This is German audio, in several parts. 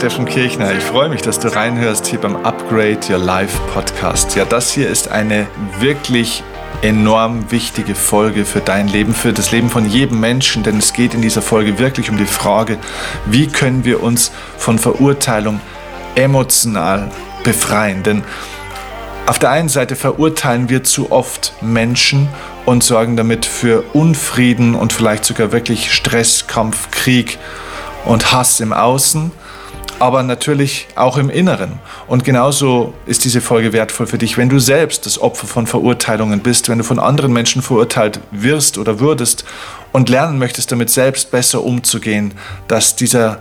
Steffen Kirchner. Ich freue mich, dass du reinhörst hier beim Upgrade Your Life Podcast. Ja, das hier ist eine wirklich enorm wichtige Folge für dein Leben, für das Leben von jedem Menschen, denn es geht in dieser Folge wirklich um die Frage, wie können wir uns von Verurteilung emotional befreien. Denn auf der einen Seite verurteilen wir zu oft Menschen und sorgen damit für Unfrieden und vielleicht sogar wirklich Stress, Kampf, Krieg und Hass im Außen, aber natürlich auch im Inneren. Und genauso ist diese Folge wertvoll für dich, wenn du selbst das Opfer von Verurteilungen bist, wenn du von anderen Menschen verurteilt wirst oder würdest und lernen möchtest, damit selbst besser umzugehen, dass dieser,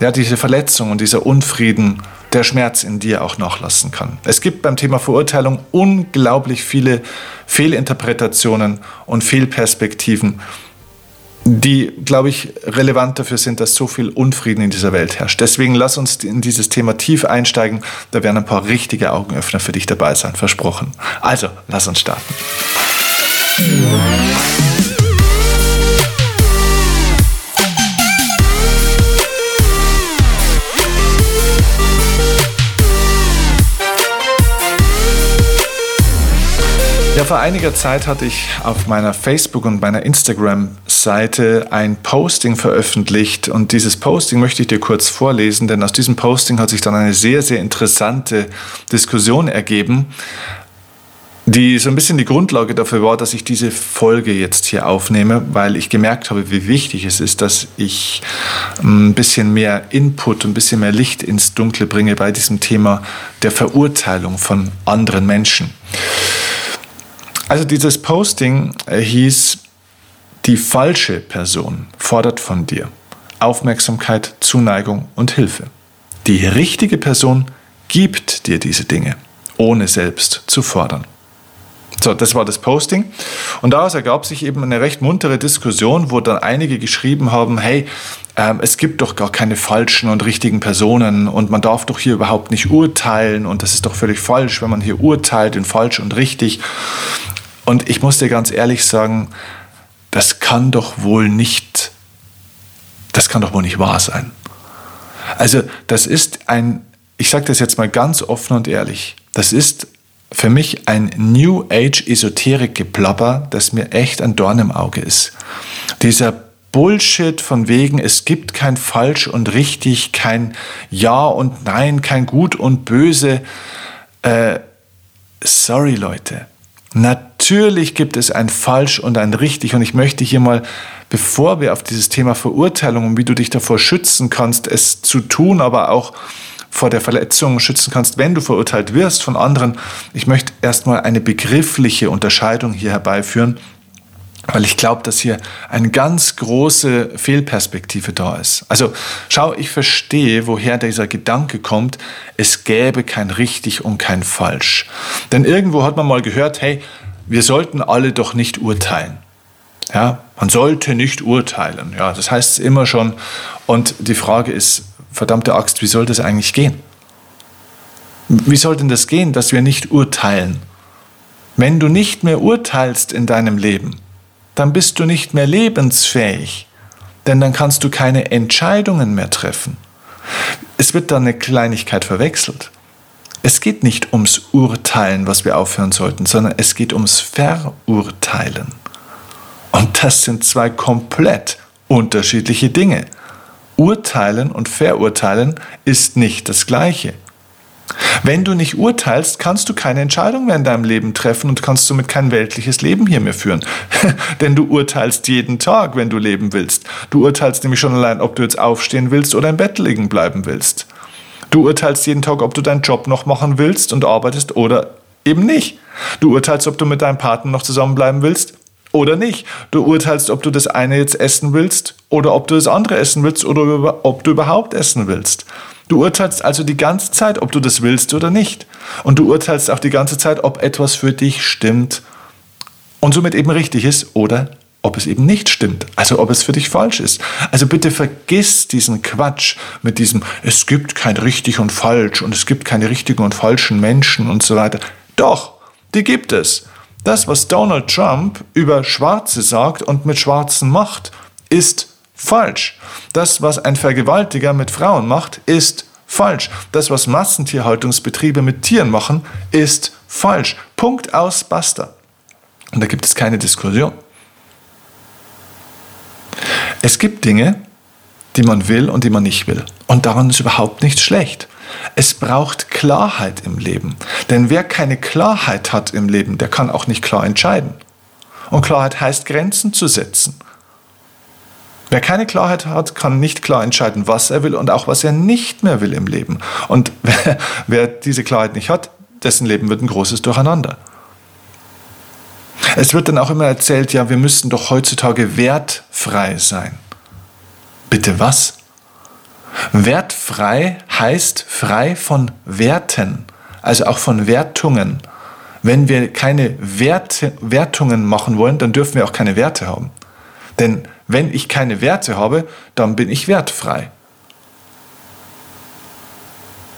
ja, diese Verletzung und dieser Unfrieden, der Schmerz in dir auch nachlassen kann. Es gibt beim Thema Verurteilung unglaublich viele Fehlinterpretationen und Fehlperspektiven die, glaube ich, relevant dafür sind, dass so viel Unfrieden in dieser Welt herrscht. Deswegen lass uns in dieses Thema tief einsteigen. Da werden ein paar richtige Augenöffner für dich dabei sein, versprochen. Also, lass uns starten. Ja, vor einiger Zeit hatte ich auf meiner Facebook- und meiner Instagram-Seite ein Posting veröffentlicht und dieses Posting möchte ich dir kurz vorlesen, denn aus diesem Posting hat sich dann eine sehr, sehr interessante Diskussion ergeben, die so ein bisschen die Grundlage dafür war, dass ich diese Folge jetzt hier aufnehme, weil ich gemerkt habe, wie wichtig es ist, dass ich ein bisschen mehr Input, ein bisschen mehr Licht ins Dunkle bringe bei diesem Thema der Verurteilung von anderen Menschen. Also dieses Posting äh, hieß, die falsche Person fordert von dir Aufmerksamkeit, Zuneigung und Hilfe. Die richtige Person gibt dir diese Dinge, ohne selbst zu fordern. So, das war das Posting. Und daraus ergab sich eben eine recht muntere Diskussion, wo dann einige geschrieben haben, hey, ähm, es gibt doch gar keine falschen und richtigen Personen und man darf doch hier überhaupt nicht urteilen und das ist doch völlig falsch, wenn man hier urteilt in falsch und richtig. Und ich muss dir ganz ehrlich sagen, das kann doch wohl nicht, das kann doch wohl nicht wahr sein. Also das ist ein, ich sage das jetzt mal ganz offen und ehrlich, das ist für mich ein New Age Esoterik-Geplapper, das mir echt ein Dorn im Auge ist. Dieser Bullshit von wegen, es gibt kein falsch und richtig, kein Ja und Nein, kein Gut und Böse. Äh, sorry Leute, Natürlich gibt es ein falsch und ein richtig. Und ich möchte hier mal, bevor wir auf dieses Thema Verurteilung und wie du dich davor schützen kannst, es zu tun, aber auch vor der Verletzung schützen kannst, wenn du verurteilt wirst von anderen, ich möchte erstmal eine begriffliche Unterscheidung hier herbeiführen, weil ich glaube, dass hier eine ganz große Fehlperspektive da ist. Also schau, ich verstehe, woher dieser Gedanke kommt, es gäbe kein richtig und kein falsch. Denn irgendwo hat man mal gehört, hey, wir sollten alle doch nicht urteilen. Ja, man sollte nicht urteilen. Ja, das heißt es immer schon. Und die Frage ist, verdammte Axt, wie soll das eigentlich gehen? Wie soll denn das gehen, dass wir nicht urteilen? Wenn du nicht mehr urteilst in deinem Leben, dann bist du nicht mehr lebensfähig, denn dann kannst du keine Entscheidungen mehr treffen. Es wird dann eine Kleinigkeit verwechselt. Es geht nicht ums Urteilen, was wir aufhören sollten, sondern es geht ums Verurteilen. Und das sind zwei komplett unterschiedliche Dinge. Urteilen und Verurteilen ist nicht das gleiche. Wenn du nicht urteilst, kannst du keine Entscheidung mehr in deinem Leben treffen und kannst somit kein weltliches Leben hier mehr führen. Denn du urteilst jeden Tag, wenn du leben willst. Du urteilst nämlich schon allein, ob du jetzt aufstehen willst oder im Bett liegen bleiben willst. Du urteilst jeden Tag, ob du deinen Job noch machen willst und arbeitest oder eben nicht. Du urteilst, ob du mit deinem Partner noch zusammenbleiben willst oder nicht. Du urteilst, ob du das eine jetzt essen willst oder ob du das andere essen willst oder ob du überhaupt essen willst. Du urteilst also die ganze Zeit, ob du das willst oder nicht. Und du urteilst auch die ganze Zeit, ob etwas für dich stimmt und somit eben richtig ist oder ob es eben nicht stimmt, also ob es für dich falsch ist. Also bitte vergiss diesen Quatsch mit diesem, es gibt kein richtig und falsch und es gibt keine richtigen und falschen Menschen und so weiter. Doch, die gibt es. Das, was Donald Trump über Schwarze sagt und mit Schwarzen macht, ist falsch. Das, was ein Vergewaltiger mit Frauen macht, ist falsch. Das, was Massentierhaltungsbetriebe mit Tieren machen, ist falsch. Punkt aus, basta. Und da gibt es keine Diskussion. Es gibt Dinge, die man will und die man nicht will. Und daran ist überhaupt nichts schlecht. Es braucht Klarheit im Leben. Denn wer keine Klarheit hat im Leben, der kann auch nicht klar entscheiden. Und Klarheit heißt Grenzen zu setzen. Wer keine Klarheit hat, kann nicht klar entscheiden, was er will und auch was er nicht mehr will im Leben. Und wer, wer diese Klarheit nicht hat, dessen Leben wird ein großes Durcheinander. Es wird dann auch immer erzählt, ja, wir müssten doch heutzutage wertfrei sein. Bitte was? Wertfrei heißt frei von Werten, also auch von Wertungen. Wenn wir keine Werte, Wertungen machen wollen, dann dürfen wir auch keine Werte haben. Denn wenn ich keine Werte habe, dann bin ich wertfrei.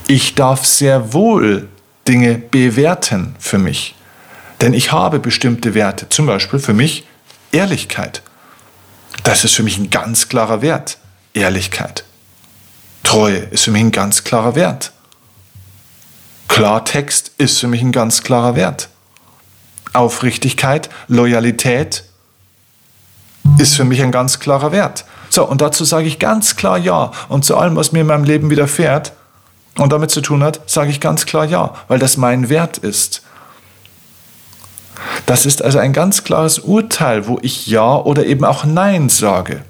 Ich darf sehr wohl Dinge bewerten für mich. Denn ich habe bestimmte Werte, zum Beispiel für mich Ehrlichkeit. Das ist für mich ein ganz klarer Wert. Ehrlichkeit. Treue ist für mich ein ganz klarer Wert. Klartext ist für mich ein ganz klarer Wert. Aufrichtigkeit, Loyalität ist für mich ein ganz klarer Wert. So, und dazu sage ich ganz klar Ja. Und zu allem, was mir in meinem Leben widerfährt und damit zu tun hat, sage ich ganz klar Ja, weil das mein Wert ist. Das ist also ein ganz klares Urteil, wo ich Ja oder eben auch Nein sage.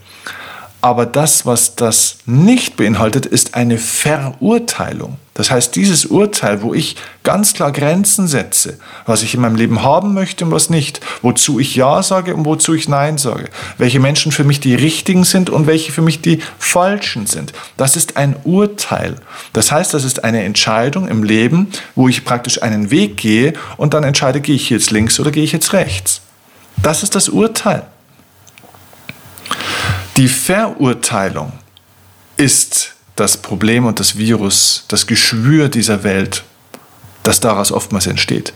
Aber das, was das nicht beinhaltet, ist eine Verurteilung. Das heißt, dieses Urteil, wo ich ganz klar Grenzen setze, was ich in meinem Leben haben möchte und was nicht, wozu ich Ja sage und wozu ich Nein sage, welche Menschen für mich die richtigen sind und welche für mich die falschen sind, das ist ein Urteil. Das heißt, das ist eine Entscheidung im Leben, wo ich praktisch einen Weg gehe und dann entscheide, gehe ich jetzt links oder gehe ich jetzt rechts. Das ist das Urteil. Die Verurteilung ist das Problem und das Virus, das Geschwür dieser Welt, das daraus oftmals entsteht.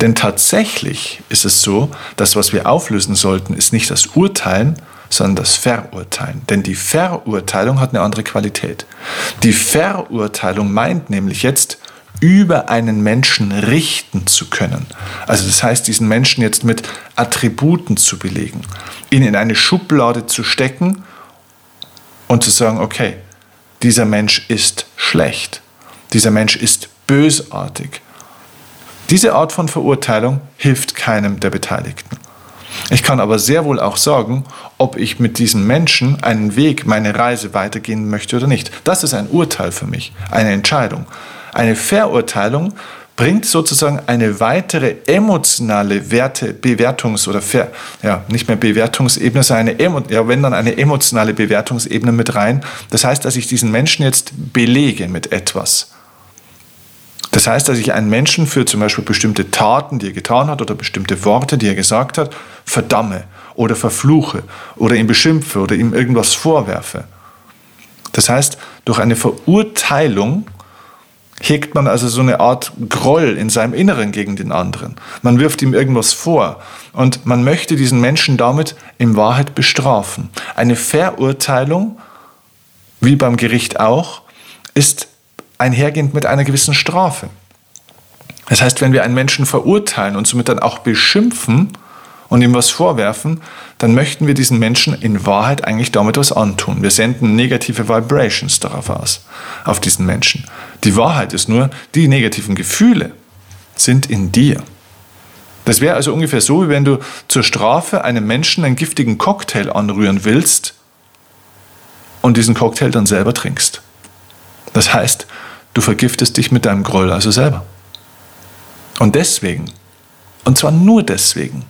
Denn tatsächlich ist es so, dass was wir auflösen sollten, ist nicht das Urteilen, sondern das Verurteilen. Denn die Verurteilung hat eine andere Qualität. Die Verurteilung meint nämlich jetzt, über einen Menschen richten zu können. Also das heißt, diesen Menschen jetzt mit Attributen zu belegen, ihn in eine Schublade zu stecken und zu sagen, okay, dieser Mensch ist schlecht, dieser Mensch ist bösartig. Diese Art von Verurteilung hilft keinem der Beteiligten. Ich kann aber sehr wohl auch sagen, ob ich mit diesem Menschen einen Weg, meine Reise weitergehen möchte oder nicht. Das ist ein Urteil für mich, eine Entscheidung. Eine Verurteilung bringt sozusagen eine weitere emotionale Werte, Bewertungs- oder Ver, ja, nicht mehr Bewertungsebene, sondern eine, ja, wenn dann eine emotionale Bewertungsebene mit rein. Das heißt, dass ich diesen Menschen jetzt belege mit etwas. Das heißt, dass ich einen Menschen für zum Beispiel bestimmte Taten, die er getan hat, oder bestimmte Worte, die er gesagt hat, verdamme oder verfluche oder ihn beschimpfe oder ihm irgendwas vorwerfe. Das heißt, durch eine Verurteilung hegt man also so eine Art Groll in seinem Inneren gegen den anderen. Man wirft ihm irgendwas vor und man möchte diesen Menschen damit in Wahrheit bestrafen. Eine Verurteilung, wie beim Gericht auch, ist einhergehend mit einer gewissen Strafe. Das heißt, wenn wir einen Menschen verurteilen und somit dann auch beschimpfen und ihm was vorwerfen, dann möchten wir diesen Menschen in Wahrheit eigentlich damit was antun. Wir senden negative Vibrations darauf aus, auf diesen Menschen. Die Wahrheit ist nur, die negativen Gefühle sind in dir. Das wäre also ungefähr so, wie wenn du zur Strafe einem Menschen einen giftigen Cocktail anrühren willst und diesen Cocktail dann selber trinkst. Das heißt, du vergiftest dich mit deinem Groll also selber. Und deswegen, und zwar nur deswegen,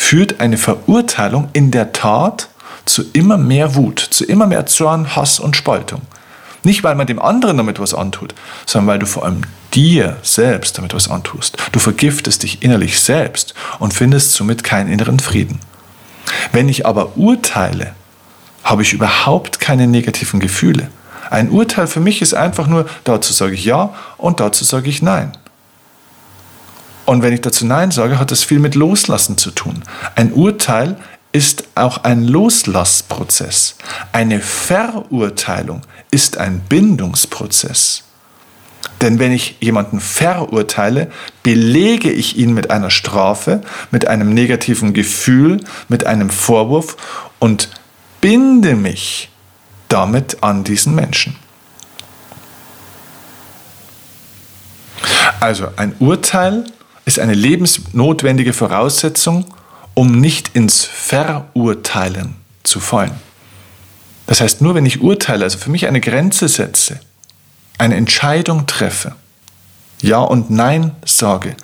führt eine Verurteilung in der Tat zu immer mehr Wut, zu immer mehr Zorn, Hass und Spaltung. Nicht, weil man dem anderen damit was antut, sondern weil du vor allem dir selbst damit was antust. Du vergiftest dich innerlich selbst und findest somit keinen inneren Frieden. Wenn ich aber urteile, habe ich überhaupt keine negativen Gefühle. Ein Urteil für mich ist einfach nur, dazu sage ich ja und dazu sage ich nein. Und wenn ich dazu Nein sage, hat das viel mit Loslassen zu tun. Ein Urteil ist auch ein Loslassprozess. Eine Verurteilung ist ein Bindungsprozess. Denn wenn ich jemanden verurteile, belege ich ihn mit einer Strafe, mit einem negativen Gefühl, mit einem Vorwurf und binde mich damit an diesen Menschen. Also ein Urteil ist eine lebensnotwendige Voraussetzung, um nicht ins Verurteilen zu fallen. Das heißt, nur wenn ich urteile, also für mich eine Grenze setze, eine Entscheidung treffe, Ja und Nein sage,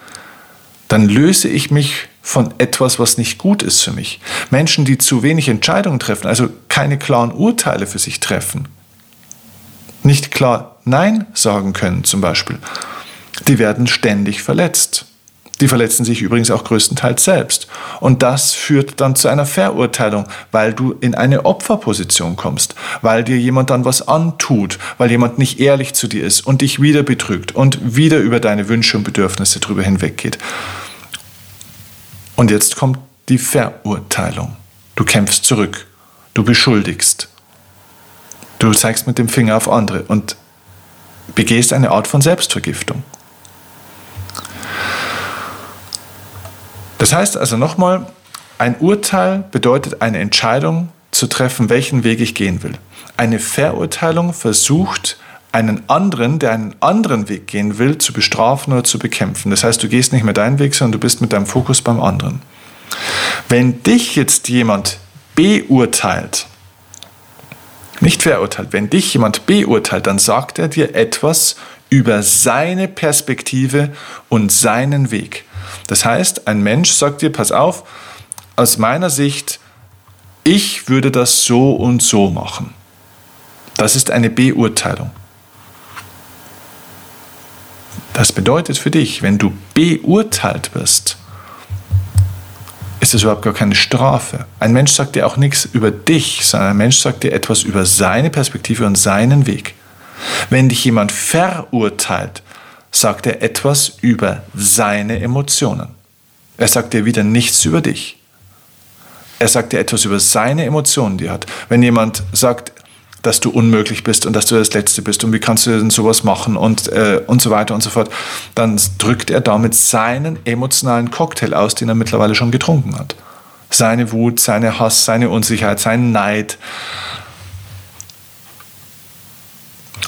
dann löse ich mich von etwas, was nicht gut ist für mich. Menschen, die zu wenig Entscheidungen treffen, also keine klaren Urteile für sich treffen, nicht klar Nein sagen können zum Beispiel, die werden ständig verletzt. Die verletzen sich übrigens auch größtenteils selbst. Und das führt dann zu einer Verurteilung, weil du in eine Opferposition kommst, weil dir jemand dann was antut, weil jemand nicht ehrlich zu dir ist und dich wieder betrügt und wieder über deine Wünsche und Bedürfnisse drüber hinweggeht. Und jetzt kommt die Verurteilung. Du kämpfst zurück, du beschuldigst, du zeigst mit dem Finger auf andere und begehst eine Art von Selbstvergiftung. Das heißt also nochmal, ein Urteil bedeutet eine Entscheidung zu treffen, welchen Weg ich gehen will. Eine Verurteilung versucht, einen anderen, der einen anderen Weg gehen will, zu bestrafen oder zu bekämpfen. Das heißt, du gehst nicht mehr deinen Weg, sondern du bist mit deinem Fokus beim anderen. Wenn dich jetzt jemand beurteilt, nicht verurteilt, wenn dich jemand beurteilt, dann sagt er dir etwas über seine Perspektive und seinen Weg. Das heißt, ein Mensch sagt dir, pass auf, aus meiner Sicht, ich würde das so und so machen. Das ist eine Beurteilung. Das bedeutet für dich, wenn du beurteilt wirst, ist es überhaupt gar keine Strafe. Ein Mensch sagt dir auch nichts über dich, sondern ein Mensch sagt dir etwas über seine Perspektive und seinen Weg. Wenn dich jemand verurteilt, sagt er etwas über seine Emotionen. Er sagt dir wieder nichts über dich. Er sagt dir etwas über seine Emotionen, die er hat. Wenn jemand sagt, dass du unmöglich bist und dass du das Letzte bist und wie kannst du denn sowas machen und, äh, und so weiter und so fort, dann drückt er damit seinen emotionalen Cocktail aus, den er mittlerweile schon getrunken hat. Seine Wut, seine Hass, seine Unsicherheit, seinen Neid.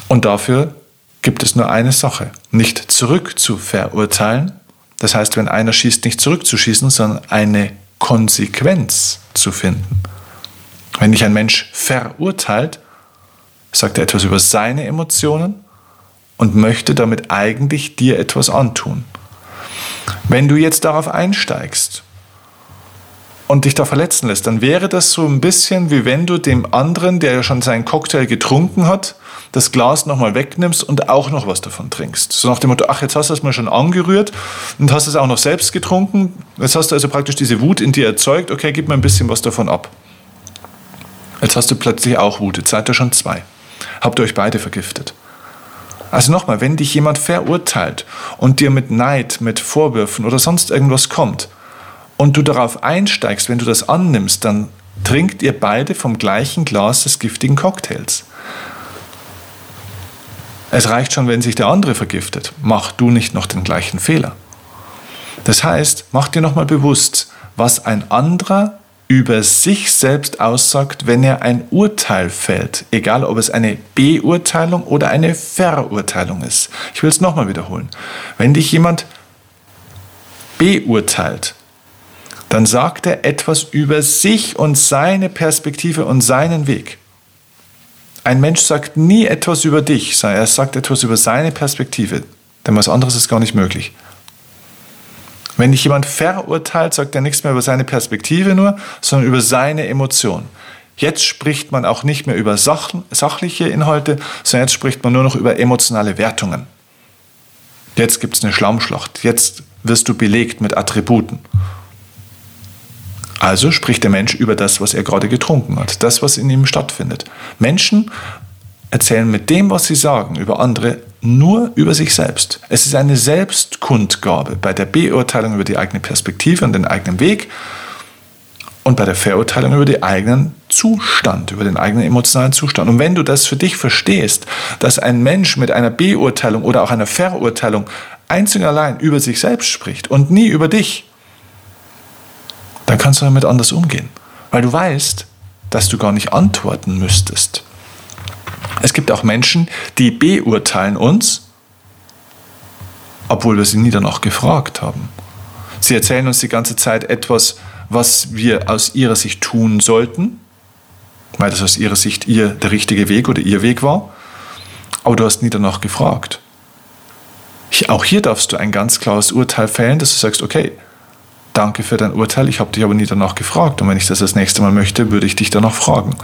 Und dafür gibt es nur eine Sache, nicht zurück zu verurteilen. Das heißt, wenn einer schießt, nicht zurückzuschießen, sondern eine Konsequenz zu finden. Wenn dich ein Mensch verurteilt, sagt er etwas über seine Emotionen und möchte damit eigentlich dir etwas antun. Wenn du jetzt darauf einsteigst und dich da verletzen lässt, dann wäre das so ein bisschen wie wenn du dem anderen, der ja schon seinen Cocktail getrunken hat, das Glas nochmal wegnimmst und auch noch was davon trinkst. So nach dem Motto, ach, jetzt hast du es mal schon angerührt und hast es auch noch selbst getrunken. Jetzt hast du also praktisch diese Wut in dir erzeugt. Okay, gib mir ein bisschen was davon ab. Jetzt hast du plötzlich auch Wut. Jetzt seid ihr schon zwei. Habt ihr euch beide vergiftet. Also nochmal, wenn dich jemand verurteilt und dir mit Neid, mit Vorwürfen oder sonst irgendwas kommt und du darauf einsteigst, wenn du das annimmst, dann trinkt ihr beide vom gleichen Glas des giftigen Cocktails. Es reicht schon, wenn sich der andere vergiftet. Mach du nicht noch den gleichen Fehler. Das heißt, mach dir nochmal bewusst, was ein anderer über sich selbst aussagt, wenn er ein Urteil fällt, egal ob es eine Beurteilung oder eine Verurteilung ist. Ich will es nochmal wiederholen. Wenn dich jemand beurteilt, dann sagt er etwas über sich und seine Perspektive und seinen Weg. Ein Mensch sagt nie etwas über dich, er sagt etwas über seine Perspektive, denn was anderes ist gar nicht möglich. Wenn dich jemand verurteilt, sagt er nichts mehr über seine Perspektive nur, sondern über seine Emotion. Jetzt spricht man auch nicht mehr über sach sachliche Inhalte, sondern jetzt spricht man nur noch über emotionale Wertungen. Jetzt gibt es eine Schlammschlacht. Jetzt wirst du belegt mit Attributen. Also spricht der Mensch über das, was er gerade getrunken hat, das, was in ihm stattfindet. Menschen erzählen mit dem, was sie sagen über andere, nur über sich selbst. Es ist eine Selbstkundgabe bei der Beurteilung über die eigene Perspektive und den eigenen Weg. und bei der Verurteilung über den eigenen Zustand, über den eigenen emotionalen Zustand. Und wenn du das für dich verstehst, dass ein Mensch mit einer Beurteilung oder auch einer Verurteilung einzig und allein über sich selbst spricht und nie über dich, dann kannst du damit anders umgehen. Weil du weißt, dass du gar nicht antworten müsstest. Es gibt auch Menschen, die beurteilen uns, obwohl wir sie nie danach gefragt haben. Sie erzählen uns die ganze Zeit etwas, was wir aus ihrer Sicht tun sollten, weil das aus ihrer Sicht ihr der richtige Weg oder ihr Weg war, aber du hast nie danach gefragt. Auch hier darfst du ein ganz klares Urteil fällen, dass du sagst, okay, danke für dein Urteil, ich habe dich aber nie danach gefragt und wenn ich das das nächste Mal möchte, würde ich dich danach fragen.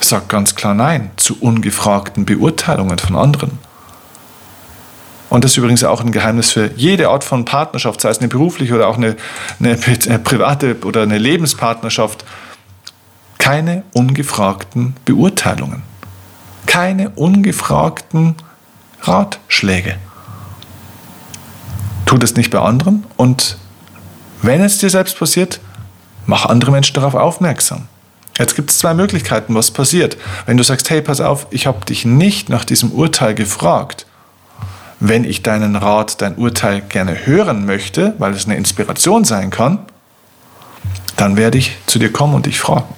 Sag ganz klar Nein zu ungefragten Beurteilungen von anderen. Und das ist übrigens auch ein Geheimnis für jede Art von Partnerschaft, sei es eine berufliche oder auch eine, eine, eine private oder eine Lebenspartnerschaft. Keine ungefragten Beurteilungen. Keine ungefragten Ratschläge. Tu das nicht bei anderen und wenn es dir selbst passiert, mach andere Menschen darauf aufmerksam. Jetzt gibt es zwei Möglichkeiten, was passiert. Wenn du sagst, hey, pass auf, ich habe dich nicht nach diesem Urteil gefragt, wenn ich deinen Rat, dein Urteil gerne hören möchte, weil es eine Inspiration sein kann, dann werde ich zu dir kommen und dich fragen.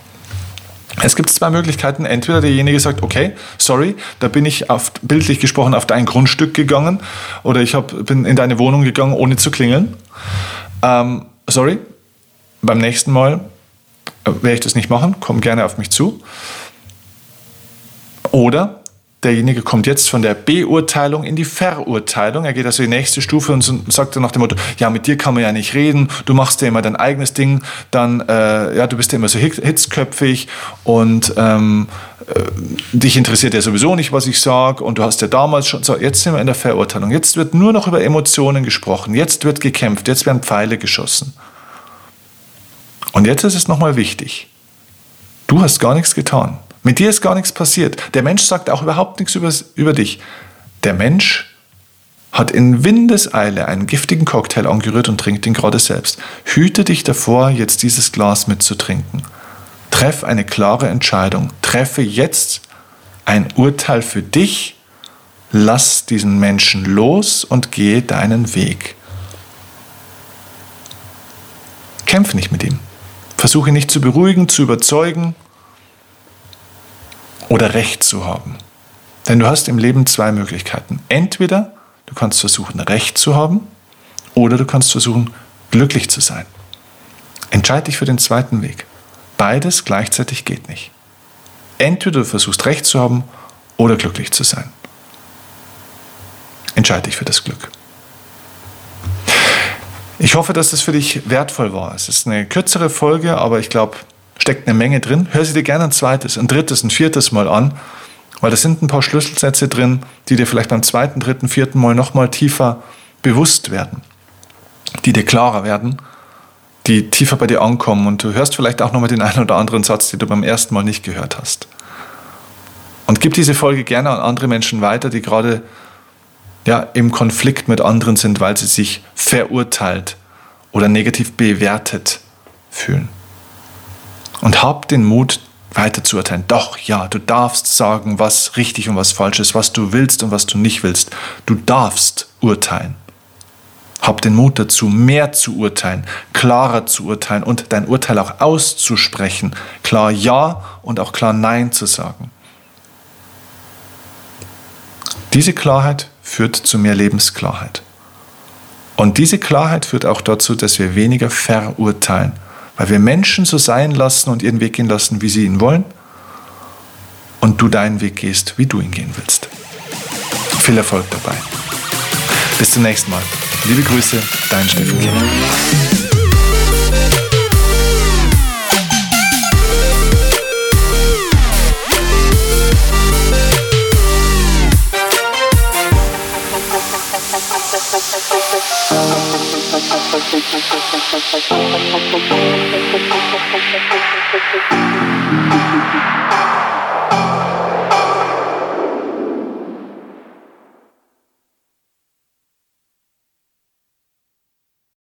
Es gibt zwei Möglichkeiten. Entweder derjenige sagt, okay, sorry, da bin ich auf, bildlich gesprochen auf dein Grundstück gegangen oder ich hab, bin in deine Wohnung gegangen, ohne zu klingeln. Ähm, sorry, beim nächsten Mal äh, werde ich das nicht machen, komm gerne auf mich zu. Oder derjenige kommt jetzt von der Beurteilung in die Verurteilung. Er geht also die nächste Stufe und sagt dann nach dem Motto, ja, mit dir kann man ja nicht reden, du machst ja immer dein eigenes Ding, dann, äh, ja, du bist ja immer so hitzköpfig und ähm, äh, dich interessiert ja sowieso nicht, was ich sage und du hast ja damals schon, so, jetzt sind wir in der Verurteilung, jetzt wird nur noch über Emotionen gesprochen, jetzt wird gekämpft, jetzt werden Pfeile geschossen. Und jetzt ist es nochmal wichtig, du hast gar nichts getan. Mit dir ist gar nichts passiert. Der Mensch sagt auch überhaupt nichts über, über dich. Der Mensch hat in Windeseile einen giftigen Cocktail angerührt und trinkt ihn gerade selbst. Hüte dich davor, jetzt dieses Glas mitzutrinken. Treff eine klare Entscheidung. Treffe jetzt ein Urteil für dich. Lass diesen Menschen los und gehe deinen Weg. Kämpfe nicht mit ihm. Versuche nicht zu beruhigen, zu überzeugen oder Recht zu haben. Denn du hast im Leben zwei Möglichkeiten. Entweder du kannst versuchen, Recht zu haben oder du kannst versuchen, glücklich zu sein. Entscheide dich für den zweiten Weg. Beides gleichzeitig geht nicht. Entweder du versuchst Recht zu haben oder glücklich zu sein. Entscheide dich für das Glück. Ich hoffe, dass das für dich wertvoll war. Es ist eine kürzere Folge, aber ich glaube, steckt eine Menge drin. Hör sie dir gerne ein zweites, ein drittes, ein viertes Mal an, weil da sind ein paar Schlüsselsätze drin, die dir vielleicht beim zweiten, dritten, vierten Mal nochmal tiefer bewusst werden, die dir klarer werden, die tiefer bei dir ankommen und du hörst vielleicht auch nochmal den einen oder anderen Satz, den du beim ersten Mal nicht gehört hast. Und gib diese Folge gerne an andere Menschen weiter, die gerade ja, im Konflikt mit anderen sind, weil sie sich verurteilt oder negativ bewertet fühlen. Und hab den Mut, weiter zu urteilen. Doch, ja, du darfst sagen, was richtig und was falsch ist, was du willst und was du nicht willst. Du darfst urteilen. Hab den Mut dazu, mehr zu urteilen, klarer zu urteilen und dein Urteil auch auszusprechen. Klar Ja und auch klar Nein zu sagen. Diese Klarheit führt zu mehr Lebensklarheit. Und diese Klarheit führt auch dazu, dass wir weniger verurteilen weil wir Menschen so sein lassen und ihren Weg gehen lassen, wie sie ihn wollen. Und du deinen Weg gehst, wie du ihn gehen willst. Viel Erfolg dabei. Bis zum nächsten Mal. Liebe Grüße, dein Steffen Kinder. Thank you.